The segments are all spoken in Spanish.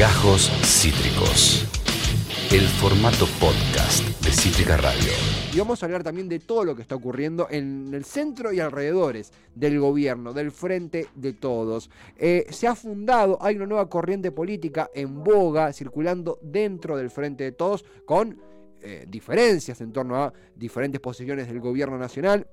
Gajos Cítricos. El formato podcast de Cítrica Radio. Y vamos a hablar también de todo lo que está ocurriendo en el centro y alrededores del gobierno, del frente de todos. Eh, se ha fundado, hay una nueva corriente política en boga, circulando dentro del frente de todos, con eh, diferencias en torno a diferentes posiciones del gobierno nacional.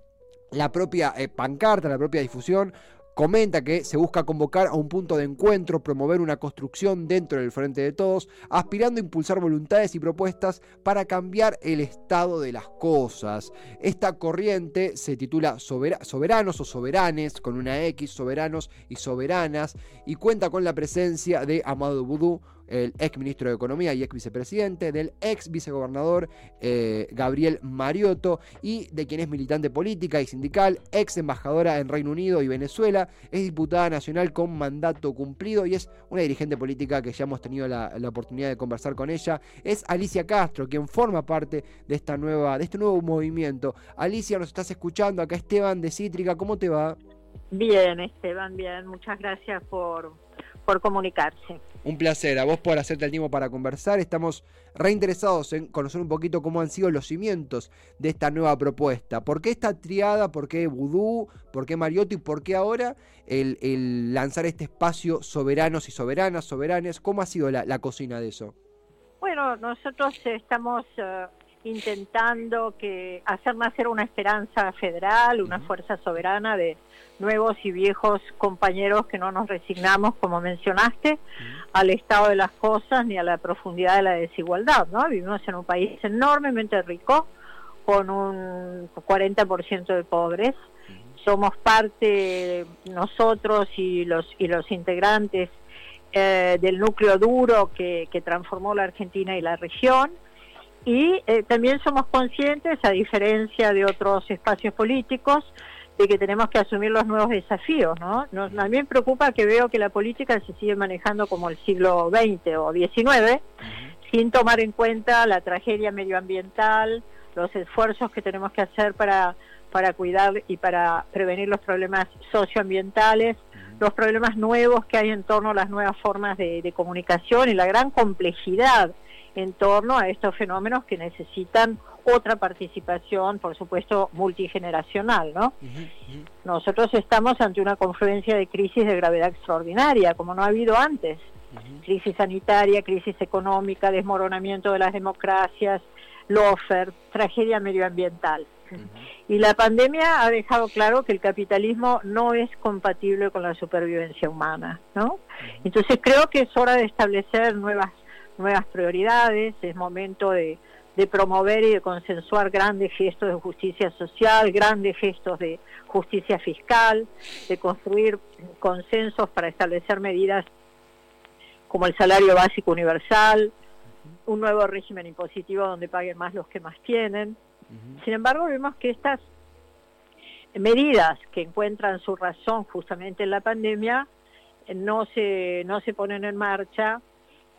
La propia eh, pancarta, la propia difusión comenta que se busca convocar a un punto de encuentro, promover una construcción dentro del frente de todos, aspirando a impulsar voluntades y propuestas para cambiar el estado de las cosas. Esta corriente se titula Soberanos o Soberanes, con una X, Soberanos y Soberanas, y cuenta con la presencia de Amado Boudou, el ex ministro de Economía y ex vicepresidente, del ex vicegobernador eh, Gabriel Mariotto y de quien es militante política y sindical, ex embajadora en Reino Unido y Venezuela, es diputada nacional con mandato cumplido y es una dirigente política que ya hemos tenido la, oportunidad de conversar con ella. Es Alicia Castro, quien forma parte de, esta nueva, de este nuevo movimiento. Alicia, nos estás escuchando, acá Esteban de Cítrica, ¿cómo te va? Bien, Esteban, bien, muchas gracias por, por comunicarse. Un placer, a vos por hacerte el tiempo para conversar. Estamos reinteresados en conocer un poquito cómo han sido los cimientos de esta nueva propuesta. ¿Por qué esta triada? ¿Por qué Vudú? ¿Por qué Mariotti? ¿Y por qué ahora el, lanzar este espacio soberanos y soberanas, soberanes? ¿Cómo ha sido la, cocina de eso? Bueno, nosotros estamos eh, intentando que hacer nacer una esperanza federal, una fuerza soberana de nuevos y viejos compañeros que no nos resignamos, como mencionaste, al estado de las cosas ni a la profundidad de la desigualdad, ¿no? Vivimos en un país enormemente rico, con un 40% de pobres. Somos parte, nosotros y los, y los integrantes eh, del núcleo duro que, que transformó la Argentina y la región y eh, también somos conscientes, a diferencia de otros espacios políticos, de que tenemos que asumir los nuevos desafíos, ¿no? Nos, me preocupa que veo que la política se sigue manejando como el siglo XX o XIX, sin tomar en cuenta la tragedia medioambiental, los esfuerzos que tenemos que hacer para, para cuidar y para prevenir los problemas socioambientales, los problemas nuevos que hay en torno a las nuevas formas de, de comunicación y la gran complejidad en torno a estos fenómenos que necesitan otra participación, por supuesto, multigeneracional, ¿no? Nosotros estamos ante una confluencia de crisis de gravedad extraordinaria, como no ha habido antes. Crisis sanitaria, crisis económica, desmoronamiento de las democracias, lofer, tragedia medioambiental. Y la pandemia ha dejado claro que el capitalismo no es compatible con la supervivencia humana, ¿no? Entonces creo que es hora de establecer nuevas nuevas prioridades, es momento de, promover y de consensuar grandes gestos de justicia social, grandes gestos de justicia fiscal, de construir consensos para establecer medidas como el salario básico universal, un nuevo régimen impositivo donde paguen más los que más tienen. Sin embargo, vemos que estas medidas que encuentran su razón justamente en la pandemia no se, no se ponen en marcha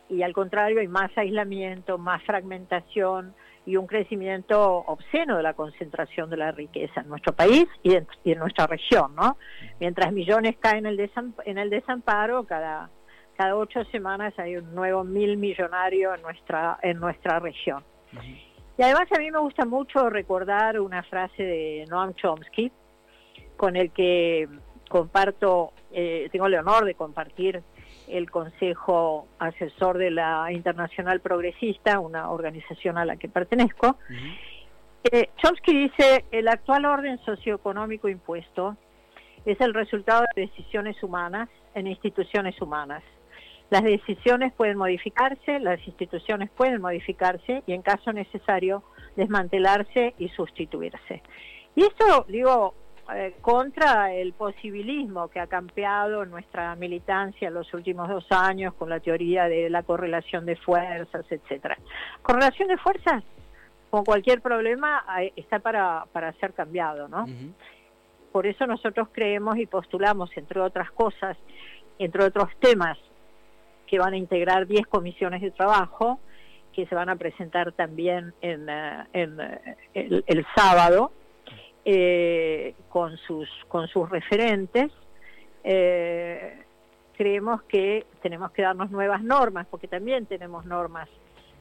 y al contrario hay más aislamiento, más fragmentación y un crecimiento obsceno de la concentración de la riqueza en nuestro país y en, nuestra región, ¿no? Mientras millones caen en el, en el desamparo, cada, cada ocho semanas hay un nuevo mil millonario en nuestra, en nuestra región. Y además a mí me gusta mucho recordar una frase de Noam Chomsky, con el que comparto, eh, tengo el honor de compartir el Consejo Asesor de la Internacional Progresista, una organización a la que pertenezco. Eh, Chomsky dice, el actual orden socioeconómico impuesto es el resultado de decisiones humanas en instituciones humanas. Las decisiones pueden modificarse, las instituciones pueden modificarse y en caso necesario desmantelarse y sustituirse. Y esto, digo, eh, contra el posibilismo que ha campeado nuestra militancia en los últimos dos años con la teoría de la correlación de fuerzas, etcétera. Correlación de fuerzas, con cualquier problema, está para, para ser cambiado, ¿no? Por eso nosotros creemos y postulamos, entre otras cosas, entre otros temas, que van a integrar 10 comisiones de trabajo, que se van a presentar también en, eh, eh, el sábado, eh, con, sus, con sus referentes, eh, creemos que tenemos que darnos nuevas normas, porque también tenemos normas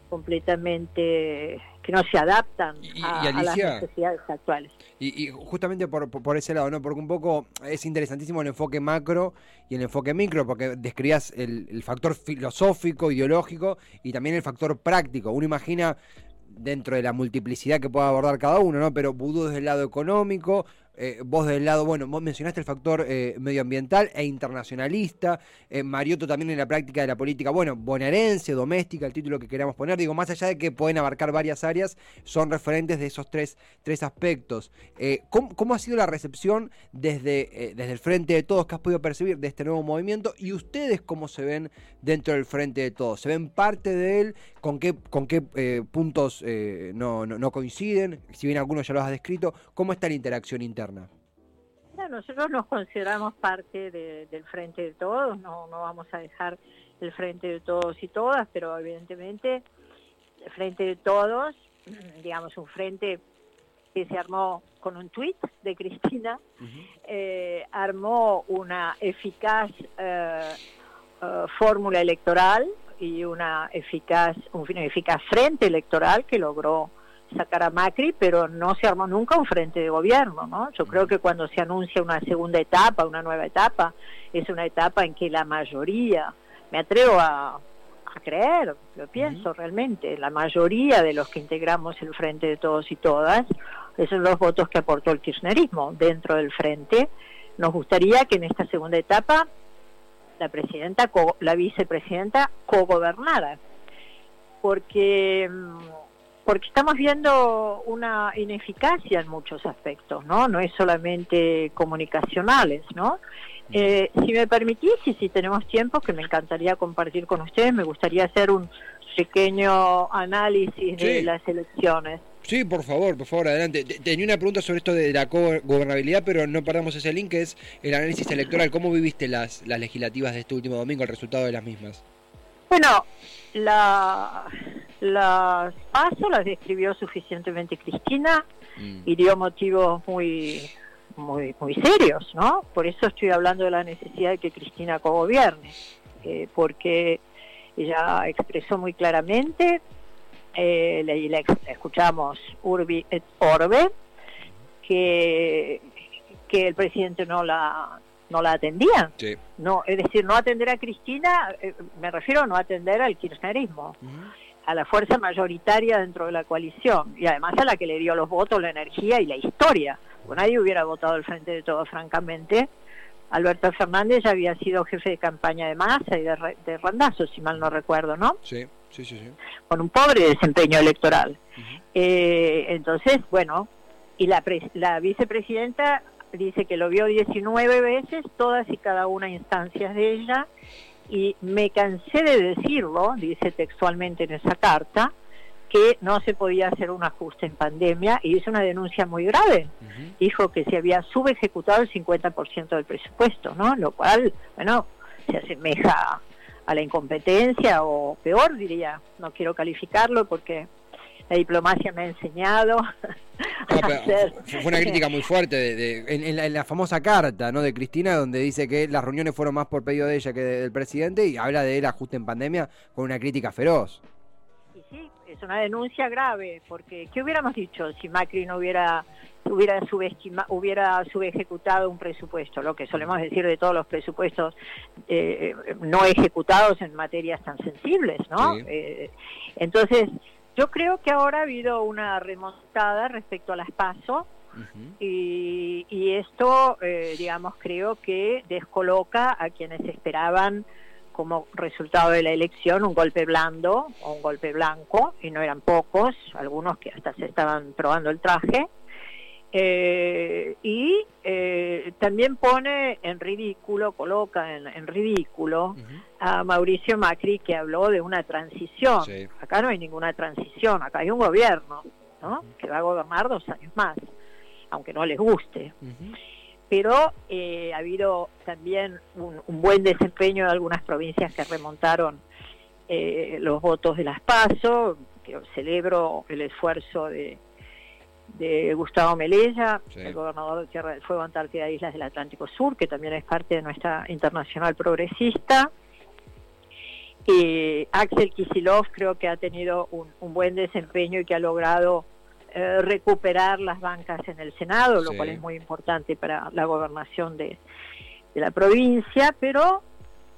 completamente que no se adaptan a, las necesidades actuales. Y, justamente por, por, ese lado, ¿no? Porque un poco es interesantísimo el enfoque macro y el enfoque micro, porque describías el, el factor filosófico, ideológico y también el factor práctico. Uno imagina dentro de la multiplicidad que pueda abordar cada uno, ¿no? Pero Vudú desde el lado económico, eh, vos del lado, bueno, vos mencionaste el factor eh, medioambiental e internacionalista, eh, Mariotto también en la práctica de la política, bueno, bonaerense, doméstica, el título que queramos poner, digo, más allá de que pueden abarcar varias áreas, son referentes de esos tres, tres aspectos. ¿cómo, ha sido la recepción desde, desde el Frente de Todos que has podido percibir de este nuevo movimiento y ustedes cómo se ven dentro del Frente de Todos? ¿Se ven parte de él? ¿Con qué, con qué puntos no, no, no coinciden? Si bien algunos ya los has descrito, ¿cómo está la interacción interna? Nosotros nos consideramos parte del Frente de Todos, no, no vamos a dejar el Frente de Todos y todas, pero evidentemente el Frente de Todos, digamos, un frente que se armó con un tuit de Cristina, eh, armó una eficaz eh, eh, fórmula electoral y una eficaz, un eficaz frente electoral que logró sacar a Macri, pero no se armó nunca un frente de gobierno, ¿no? Yo creo que cuando se anuncia una segunda etapa, una nueva etapa, es una etapa en que la mayoría, me atrevo a, creer, lo pienso realmente, la mayoría de los que integramos el frente de todos y todas, esos son los votos que aportó el kirchnerismo dentro del frente. Nos gustaría que en esta segunda etapa la presidenta, la vicepresidenta cogobernara, porque mm, porque estamos viendo una ineficacia en muchos aspectos, ¿no? No es solamente comunicacionales, ¿no? Eh, si me permitís y si tenemos tiempo, que me encantaría compartir con ustedes, me gustaría hacer un pequeño análisis de las elecciones. Sí, por favor, por favor, adelante. Tenía una pregunta sobre esto de la gobernabilidad, pero no perdamos ese link, que es el análisis electoral. ¿Cómo viviste las, las legislativas de este último domingo, el resultado de las mismas? Bueno, la, las paso las describió suficientemente Cristina mm. y dio motivos muy, muy, muy serios, ¿no? Por eso estoy hablando de la necesidad de que Cristina cogobierne, eh, porque ella expresó muy claramente, eh, escuchamos Urbi et Orbe, que, que el presidente no la no la atendían. No, es decir, no atender a Cristina, eh, me refiero a no atender al kirchnerismo, a la fuerza mayoritaria dentro de la coalición y además a la que le dio los votos, la energía y la historia. Pues nadie hubiera votado al frente de todo, francamente. Alberto Fernández ya había sido jefe de campaña de Massa y de, de Randazo, si mal no recuerdo, ¿no? Sí, sí, sí. Con un pobre desempeño electoral. Eh, entonces, bueno, y la, la vicepresidenta dice que lo vio 19 veces, todas y cada una instancias de ella, y me cansé de decirlo, dice textualmente en esa carta, que no se podía hacer un ajuste en pandemia y hizo una denuncia muy grave. Dijo que se había subejecutado el 50% del presupuesto, ¿no? Lo cual, bueno, se asemeja a la incompetencia o peor, diría. No quiero calificarlo porque la diplomacia me ha enseñado fue una crítica muy fuerte de, en, la, famosa carta ¿no? de Cristina, donde dice que las reuniones fueron más por pedido de ella que del presidente y habla de él ajuste en pandemia con una crítica feroz. Y sí, es una denuncia grave, porque ¿qué hubiéramos dicho si Macri no hubiera hubiera subestima, hubiera subejecutado un presupuesto, lo que solemos decir de todos los presupuestos eh, no ejecutados en materias tan sensibles, ¿no? Eh, entonces, yo creo que ahora ha habido una remontada respecto a las PASO y, esto, eh, digamos, creo que descoloca a quienes esperaban como resultado de la elección un golpe blando o un golpe blanco, y no eran pocos, algunos que hasta se estaban probando el traje, eh, y eh, también pone en ridículo, coloca en, ridículo a Mauricio Macri que habló de una transición. Acá no hay ninguna transición, acá hay un gobierno ¿no? que va a gobernar dos años más, aunque no les guste. Pero eh, ha habido también un, buen desempeño de algunas provincias que remontaron los votos de las PASO, que celebro el esfuerzo de de Gustavo Melella, el gobernador de Tierra del Fuego, Antártida e Islas del Atlántico Sur, que también es parte de nuestra internacional progresista. Y Axel Kisilov creo que ha tenido un, buen desempeño y que ha logrado eh, recuperar las bancas en el Senado, lo cual es muy importante para la gobernación de, la provincia, pero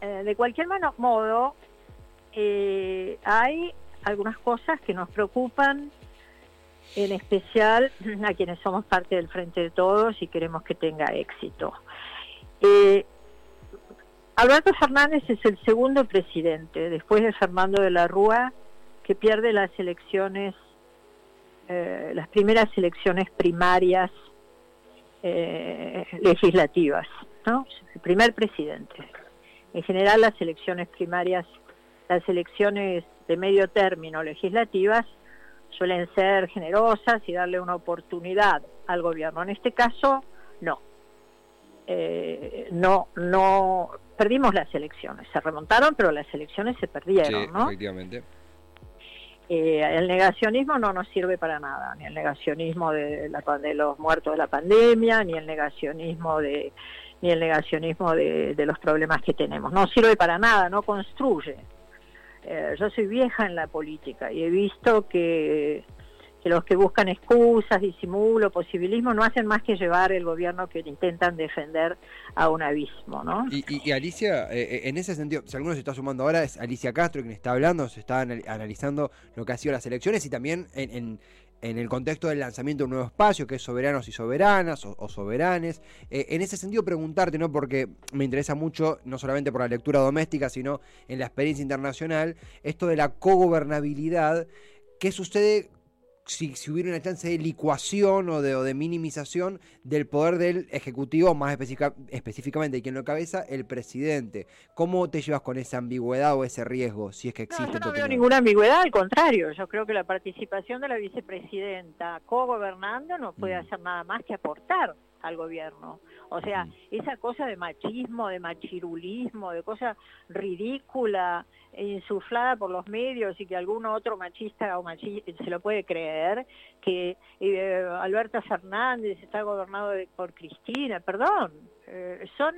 eh, de cualquier modo eh, hay algunas cosas que nos preocupan en especial a quienes somos parte del Frente de Todos y queremos que tenga éxito. Eh, Alberto Fernández es el segundo presidente, después de Fernando de la Rúa, que pierde las elecciones, eh, las primeras elecciones primarias eh, legislativas, ¿no? El primer presidente. En general las elecciones primarias, las elecciones de medio término legislativas suelen ser generosas y darle una oportunidad al gobierno. En este caso, no. Eh, no, no perdimos las elecciones. Se remontaron, pero las elecciones se perdieron, sí, Efectivamente. Eh, el negacionismo no nos sirve para nada, ni el negacionismo de, la, de los muertos de la pandemia, ni el negacionismo de ni el negacionismo de, de los problemas que tenemos. No sirve para nada, no construye. Eh, yo soy vieja en la política y he visto que, los que buscan excusas, disimulo, posibilismo, no hacen más que llevar el gobierno que intentan defender a un abismo, ¿no? Y, Alicia, eh, eh, en ese sentido, si alguno se está sumando ahora, es Alicia Castro quien está hablando, se está analizando lo que ha sido las elecciones y también en en el contexto del lanzamiento de un nuevo espacio que es Soberanos y Soberanas o, Soberanes. Eh, en ese sentido preguntarte, ¿no? porque me interesa mucho, no solamente por la lectura doméstica, sino en la experiencia internacional, esto de la cogobernabilidad, ¿qué sucede si, hubiera una chance de licuación o de, de minimización del poder del Ejecutivo, más específicamente de quien lo cabeza, el presidente. ¿Cómo te llevas con esa ambigüedad o ese riesgo, si es que existe? No, yo no veo ninguna ambigüedad, al contrario, yo creo que la participación de la vicepresidenta co-gobernando no puede mm. hacer nada más que aportar al gobierno. O sea, esa cosa de machismo, de machirulismo, de cosa ridícula, insuflada por los medios y que alguno otro machista o machista se lo puede creer, que eh, Alberto Fernández está gobernado por Cristina, perdón, eh, son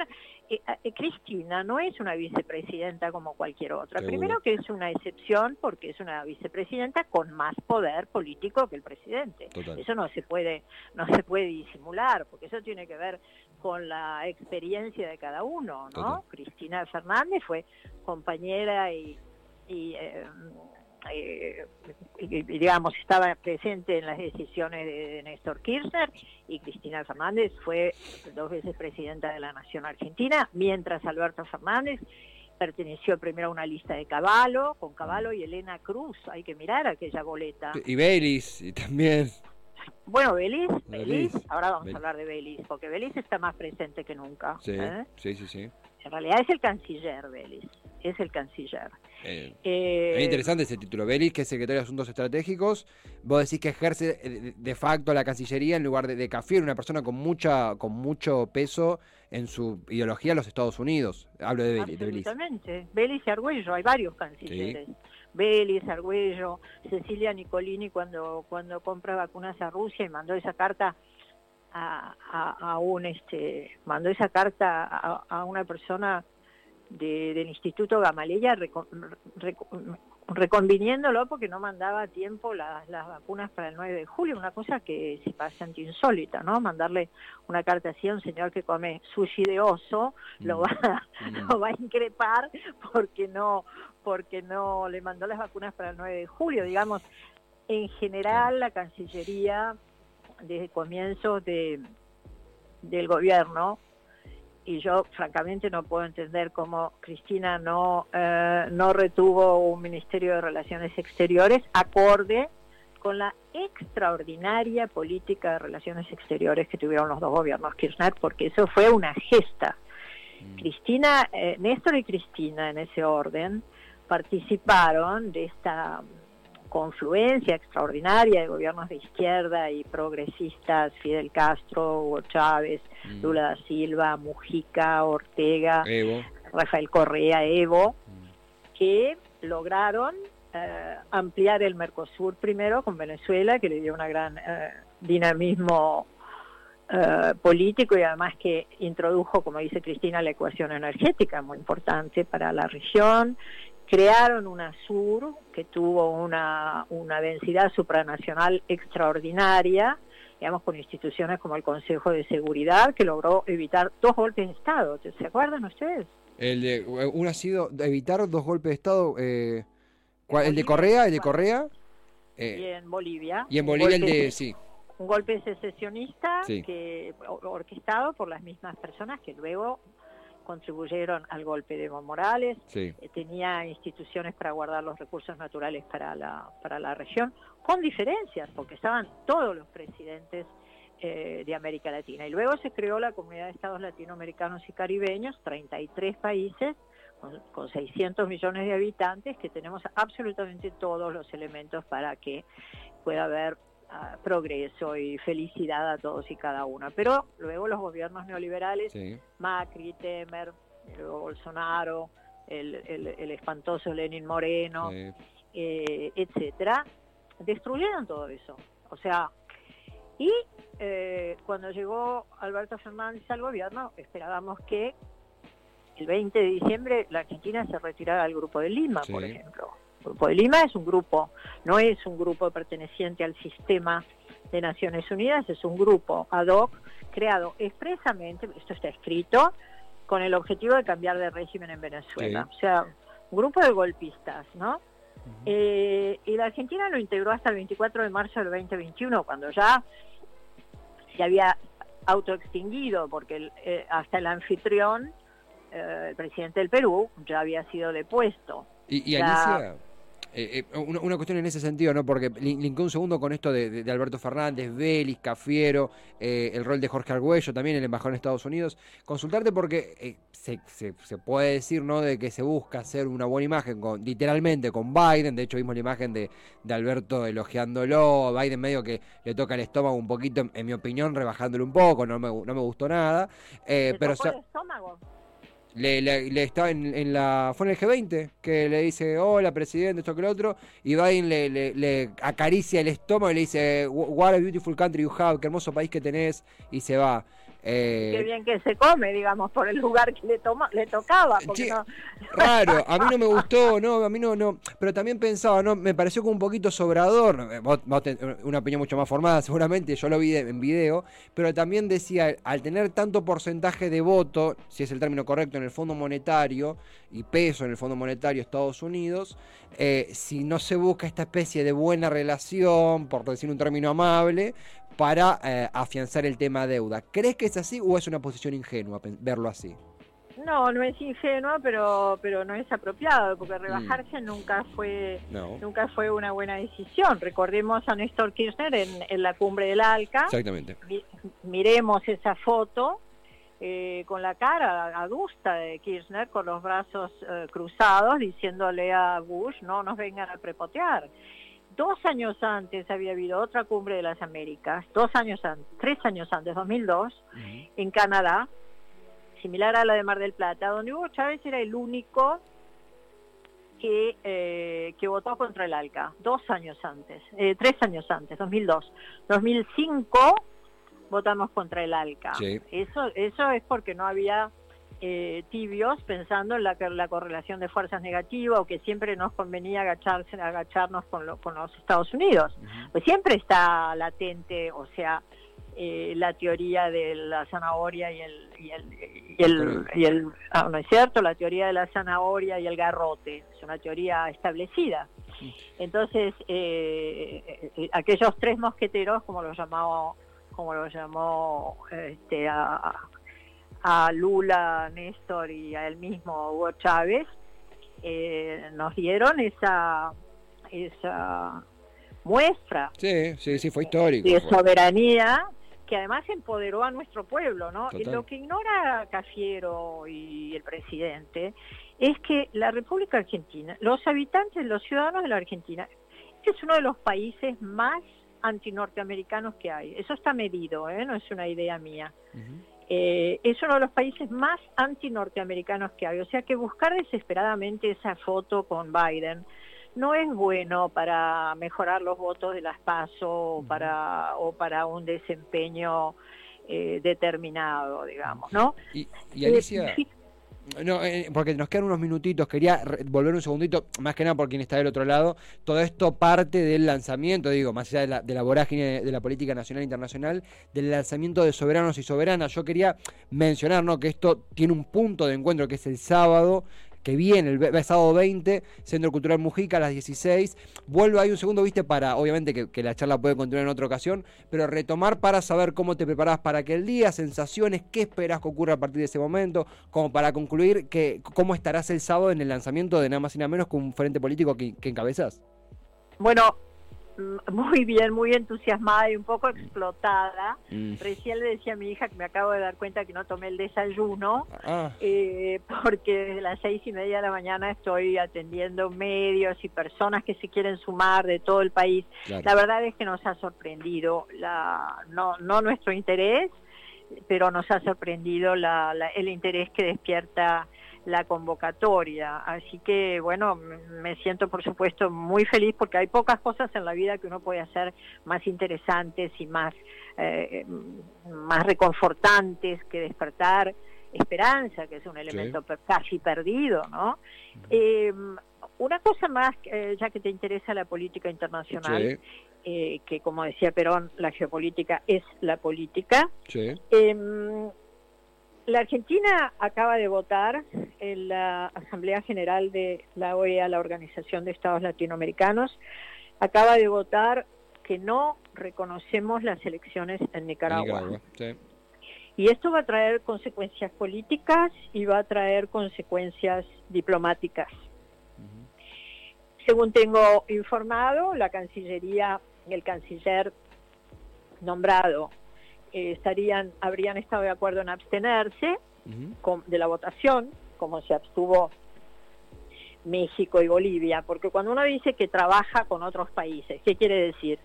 Cristina no es una vicepresidenta como cualquier otra. Primero que es una excepción porque es una vicepresidenta con más poder político que el presidente. Eso no se puede no se puede disimular porque eso tiene que ver con la experiencia de cada uno, ¿no? Cristina Fernández fue compañera y, y eh, eh, digamos, estaba presente en las decisiones de, Néstor Kirchner y Cristina Fernández fue dos veces presidenta de la Nación Argentina, mientras Alberto Fernández perteneció primero a una lista de Caballo, con Caballo y Elena Cruz, hay que mirar aquella boleta. Y Belis, y también... Bueno, Belis, Belis, ahora vamos a hablar de Belis, porque Belis está más presente que nunca. Sí, ¿eh? sí, sí, sí. En realidad es el canciller Belis, es el canciller. Eh, eh, es interesante ese título. Belis, que es secretario de Asuntos Estratégicos, vos decís que ejerce eh, de facto la Cancillería en lugar de, de Cafier, una persona con mucha con mucho peso en su ideología los Estados Unidos. Hablo de, Belis. Absolutamente. Belis y Argüello, hay varios cancilleres. Belis, Argüello, Cecilia Nicolini cuando, cuando compra vacunas a Rusia y mandó esa carta a, un este mandó esa carta a, una persona del Instituto Gamaleya reconviniéndolo porque no mandaba a tiempo las, vacunas para el 9 de julio, una cosa que se pasa insólita, ¿no? Mandarle una carta así a un señor que come sushi de oso, lo, mm. va, mm. lo va a increpar porque no, porque no le mandó las vacunas para el 9 de julio, digamos, en general la Cancillería desde comienzos de, del gobierno y yo francamente no puedo entender cómo Cristina no, eh, no retuvo un Ministerio de Relaciones Exteriores acorde con la extraordinaria política de relaciones exteriores que tuvieron los dos gobiernos Kirchner, porque eso fue una gesta. Mm. Cristina, eh, Néstor y Cristina en ese orden participaron de esta confluencia extraordinaria de gobiernos de izquierda y progresistas, Fidel Castro, Hugo Chávez, mm. Lula da Silva, Mujica, Ortega, Rafael Correa, Evo, mm. que lograron eh, ampliar el Mercosur primero con Venezuela, que le dio un gran eh, dinamismo eh, político y además que introdujo, como dice Cristina, la ecuación energética muy importante para la región. Crearon una sur que tuvo una, una densidad supranacional extraordinaria, digamos, con instituciones como el Consejo de Seguridad, que logró evitar dos golpes de Estado. ¿Se acuerdan ustedes? El de, uno ha sido evitar dos golpes de Estado. Eh, ¿El de Correa? ¿El de Correa? Eh, y en Bolivia. Y en Bolivia el de, sí un golpe secesionista que orquestado por las mismas personas que luego contribuyeron al golpe de Evo Morales, eh, tenía instituciones para guardar los recursos naturales para la, para la región, con diferencias, porque estaban todos los presidentes eh, de América Latina. Y luego se creó la Comunidad de Estados Latinoamericanos y Caribeños, 33 países, con, con 600 millones de habitantes, que tenemos absolutamente todos los elementos para que pueda haber progreso y felicidad a todos y cada uno. Pero luego los gobiernos neoliberales, Macri, Temer, luego Bolsonaro, el, el, espantoso Lenin Moreno, eh, etcétera, destruyeron todo eso. O sea, y eh, cuando llegó Alberto Fernández al gobierno, esperábamos que el 20 de diciembre la Argentina se retirara del Grupo de Lima, por ejemplo. El Grupo de Lima es un grupo, no es un grupo perteneciente al sistema de Naciones Unidas, es un grupo ad hoc creado expresamente, esto está escrito, con el objetivo de cambiar de régimen en Venezuela. O sea, un grupo de golpistas, ¿no? Eh, y la Argentina lo integró hasta el 24 de marzo del 2021, cuando ya se había autoextinguido, porque eh, hasta el anfitrión, eh, el presidente del Perú, ya había sido depuesto. Y, y Alicia, eh, eh, una, cuestión en ese sentido, ¿no? Porque linké un segundo con esto de, Alberto Fernández, Vélez, Cafiero, eh, el rol de Jorge Argüello, también el embajador en Estados Unidos. Consultarte porque se, se, puede decir, ¿no? De que se busca hacer una buena imagen, con literalmente con Biden. De hecho, vimos la imagen de, de Alberto elogiándolo. Biden medio que le toca el estómago un poquito, en, mi opinión, rebajándolo un poco. No me, no me gustó nada. pero, el estómago? Le, le, está en, la fue en el G20 que le dice hola presidente esto que lo otro y Biden le, le, acaricia el estómago y le dice what a beautiful country you have qué hermoso país que tenés y se va eh, Qué bien que se come, digamos, por el lugar que le, toma, le tocaba. Raro, a mí no me gustó, no, a mí no, no. Pero también pensaba, no, me pareció como un poquito sobrador. Eh, una opinión mucho más formada, seguramente, yo lo vi en video. Pero también decía, al tener tanto porcentaje de voto, si es el término correcto, en el Fondo Monetario y peso en el Fondo Monetario Estados Unidos, eh, si no se busca esta especie de buena relación, por decir un término amable, para eh, afianzar el tema deuda. ¿Crees que es así o es una posición ingenua verlo así? No, no es ingenua, pero pero no es apropiado, porque mm. rebajarse nunca fue nunca fue una buena decisión. Recordemos a Néstor Kirchner en, la cumbre del ALCA. Exactamente. miremos esa foto eh, con la cara adusta de Kirchner, con los brazos eh, cruzados, diciéndole a Bush, no nos vengan a prepotear. Dos años antes había habido otra cumbre de las Américas, dos años antes, tres años antes, 2002, en Canadá, similar a la de Mar del Plata, donde Hugo Chávez era el único que, eh, que votó contra el ALCA, dos años antes, eh, tres años antes, 2002. 2005 votamos contra el ALCA. Eso, eso es porque no había eh, tibios pensando en la, la correlación de fuerzas negativas o que siempre nos convenía agacharse, agacharnos con, con los Estados Unidos. Pues siempre está latente, o sea, eh, la teoría de la zanahoria y el, y el, y el, ah, no es cierto, la teoría de la zanahoria y el garrote, es una teoría establecida. Entonces, eh, aquellos tres mosqueteros, como lo llamó, como lo llamó este, a, a Lula, Néstor y a él mismo Hugo Chávez, eh, nos dieron esa, esa muestra sí, sí, sí, fue histórico, de soberanía que además empoderó a nuestro pueblo, ¿no? Y lo que ignora Cafiero y el presidente es que la República Argentina, los habitantes, los ciudadanos de la Argentina, es uno de los países más antinorteamericanos que hay. Eso está medido, ¿eh? no es una idea mía. Eh, es uno de los países más anti-norteamericanos que hay. O sea que buscar desesperadamente esa foto con Biden no es bueno para mejorar los votos de las PASO o para, o para un desempeño eh, determinado, digamos, ¿no? Y, Alicia... No, eh, porque nos quedan unos minutitos, quería volver un segundito, más que nada por quien está del otro lado. Todo esto parte del lanzamiento, digo, más allá de la, de la vorágine de la política nacional e internacional, del lanzamiento de Soberanos y Soberanas. Yo quería mencionar que esto tiene un punto de encuentro que es el sábado, que viene, el, sábado 20, Centro Cultural Mujica a las 16. Vuelvo ahí un segundo, viste, para, obviamente que, la charla puede continuar en otra ocasión, pero retomar para saber cómo te preparás para aquel día, sensaciones, qué esperas que ocurra a partir de ese momento, como para concluir que cómo estarás el sábado en el lanzamiento de nada más y nada menos que un frente político que, que encabezas. Bueno, muy bien, muy entusiasmada y un poco explotada. Mm. Recién le decía a mi hija que me acabo de dar cuenta que no tomé el desayuno, ah. eh, porque desde las seis y media de la mañana estoy atendiendo medios y personas que se quieren sumar de todo el país. La verdad es que nos ha sorprendido, la, no, no nuestro interés, pero nos ha sorprendido la, el interés que despierta la convocatoria. Así que, bueno, me siento por supuesto muy feliz porque hay pocas cosas en la vida que uno puede hacer más interesantes y más, eh, más reconfortantes que despertar esperanza, que es un elemento casi perdido, ¿no? Eh, una cosa más, eh, ya que te interesa la política internacional, que como decía Perón, la geopolítica es la política. Sí. La Argentina acaba de votar en la Asamblea General de la OEA, la Organización de Estados Latinoamericanos, acaba de votar que no reconocemos las elecciones en Nicaragua. Y esto va a traer consecuencias políticas y va a traer consecuencias diplomáticas. Según tengo informado, la Cancillería el canciller nombrado eh, estarían, habrían estado de acuerdo en abstenerse de la votación, como se abstuvo México y Bolivia, porque cuando uno dice que trabaja con otros países, ¿qué quiere decir?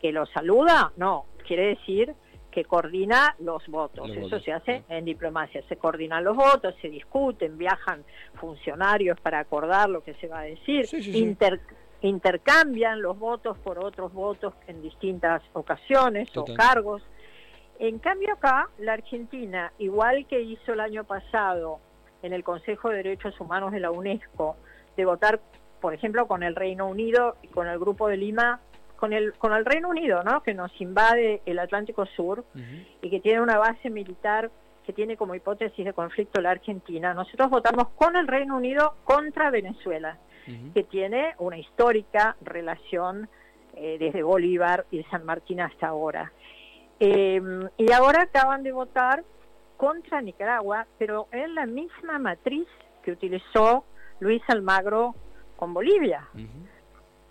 ¿Que los saluda? No, quiere decir que coordina los votos. Eso se hace en diplomacia. Se coordinan los votos, se discuten, viajan funcionarios para acordar lo que se va a decir, intercambian los votos por otros votos en distintas ocasiones o cargos. En cambio acá, la Argentina, igual que hizo el año pasado en el Consejo de Derechos Humanos de la UNESCO, de votar, por ejemplo, con el Reino Unido y con el Grupo de Lima, con el, con el Reino Unido, ¿no? que nos invade el Atlántico Sur y que tiene una base militar que tiene como hipótesis de conflicto la Argentina, nosotros votamos con el Reino Unido contra Venezuela, que tiene una histórica relación eh, desde Bolívar y San Martín hasta ahora. Em, y ahora acaban de votar contra Nicaragua, pero en la misma matriz que utilizó Luis Almagro con Bolivia.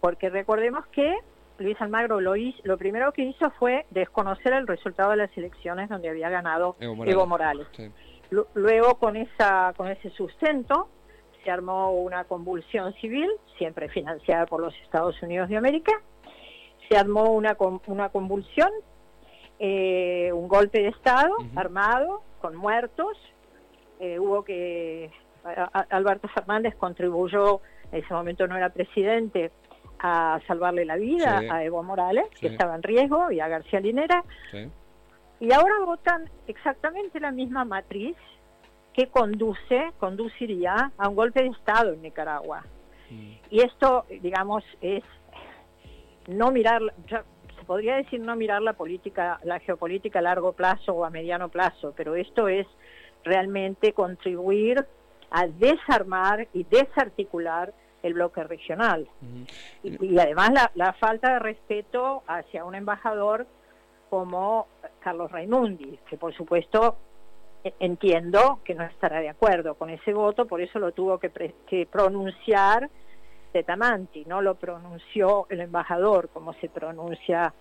Porque recordemos que Luis Almagro lo, hizo, lo primero que hizo fue desconocer el resultado de las elecciones donde había ganado Evo Morales. Luego con, esa, con ese sustento se armó una convulsión civil, siempre financiada por los Estados Unidos de América. Se armó una, una convulsión eh, un golpe de Estado armado, con muertos. Eh, hubo que. Alberto Fernández contribuyó, en ese momento no era presidente, a salvarle la vida a Evo Morales, que estaba en riesgo, y a García Linera. Y ahora votan exactamente la misma matriz que conduce, conduciría a un golpe de Estado en Nicaragua. Mm. Y esto, digamos, es no mirar, podría decir no mirar la política, la geopolítica a largo plazo o a mediano plazo, pero esto es realmente contribuir a desarmar y desarticular el bloque regional. y, además la, falta de respeto hacia un embajador como Carlos Raimundi, que por supuesto e, entiendo que no estará de acuerdo con ese voto, por eso lo tuvo que, que pronunciar Tamanti, no lo pronunció el embajador como se pronuncia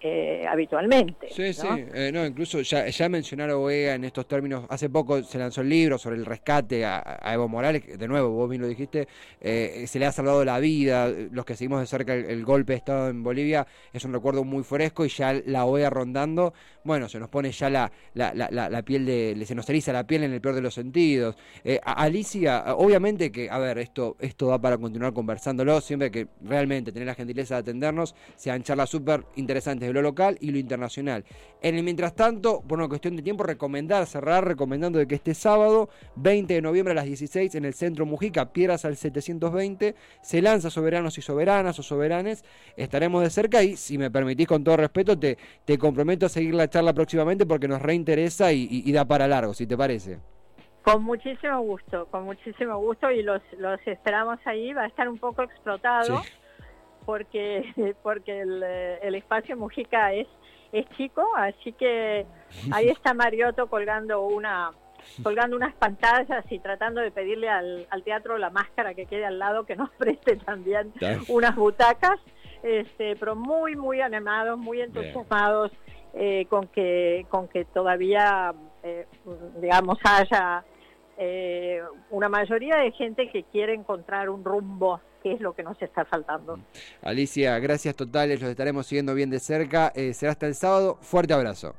eh, habitualmente. Sí, sí, eh, no, incluso ya, ya mencionar a OEA en estos términos, hace poco se lanzó el libro sobre el rescate a, Evo Morales, de nuevo, vos bien lo dijiste, eh, se le ha salvado la vida, los que seguimos de cerca el, golpe de Estado en Bolivia es un recuerdo muy fresco y ya la OEA rondando, bueno, se nos pone ya la, la, la, la piel de, se nos eriza la piel en el peor de los sentidos. Alicia, obviamente que, a ver, esto, esto va para continuar conversándolo, siempre que realmente tener la gentileza de atendernos, sean charlas súper interesantes lo local y lo internacional. En el mientras tanto, por una cuestión de tiempo, recomendar, cerrar recomendando de que este sábado, 20 de noviembre a las 16, en el Centro Mujica, Piedras al 720, se lanza Soberanos y Soberanas o Soberanes. Estaremos de cerca y, si me permitís, con todo respeto, te, te comprometo a seguir la charla próximamente porque nos reinteresa y, da para largo, si te parece. Con muchísimo gusto, con muchísimo gusto y los, los esperamos ahí. Va a estar un poco explotado porque, porque el, espacio Mujica es, es chico, así que ahí está Mariotto colgando una colgando unas pantallas y tratando de pedirle al, teatro la máscara que quede al lado que nos preste también unas butacas, este, pero muy muy animados, muy entusiasmados eh, con que con que todavía eh, digamos haya eh, una mayoría de gente que quiere encontrar un rumbo que es lo que nos está faltando. Alicia, gracias totales, los estaremos siguiendo bien de cerca. Eh, será hasta el sábado. Fuerte abrazo.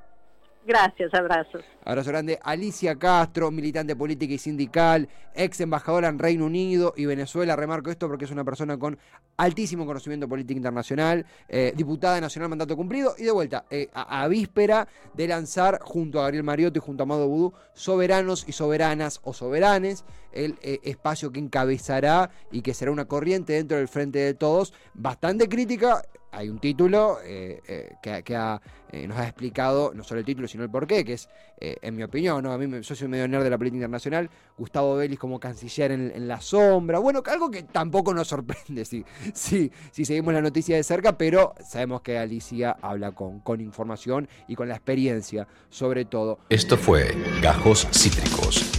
Gracias, abrazos. Abrazo grande. Alicia Castro, militante política y sindical, ex embajadora en Reino Unido y Venezuela. Remarco esto porque es una persona con altísimo conocimiento político internacional, eh, diputada nacional, mandato cumplido. Y de vuelta, eh, a, víspera de lanzar junto a Gabriel Mariotto y junto a Amado Vudú, Soberanos y Soberanas o Soberanes, el eh, espacio que encabezará y que será una corriente dentro del Frente de Todos, bastante crítica hay un título eh, eh, que, nos ha explicado no solo el título, sino el porqué, que es, en mi opinión, ¿no? a mí me, soy medio nerd de la política internacional, Gustavo Vélez como canciller en, la sombra, bueno, algo que tampoco nos sorprende si, si, si seguimos la noticia de cerca, pero sabemos que Alicia habla con, con información y con la experiencia, sobre todo. Esto fue Gajos Cítricos.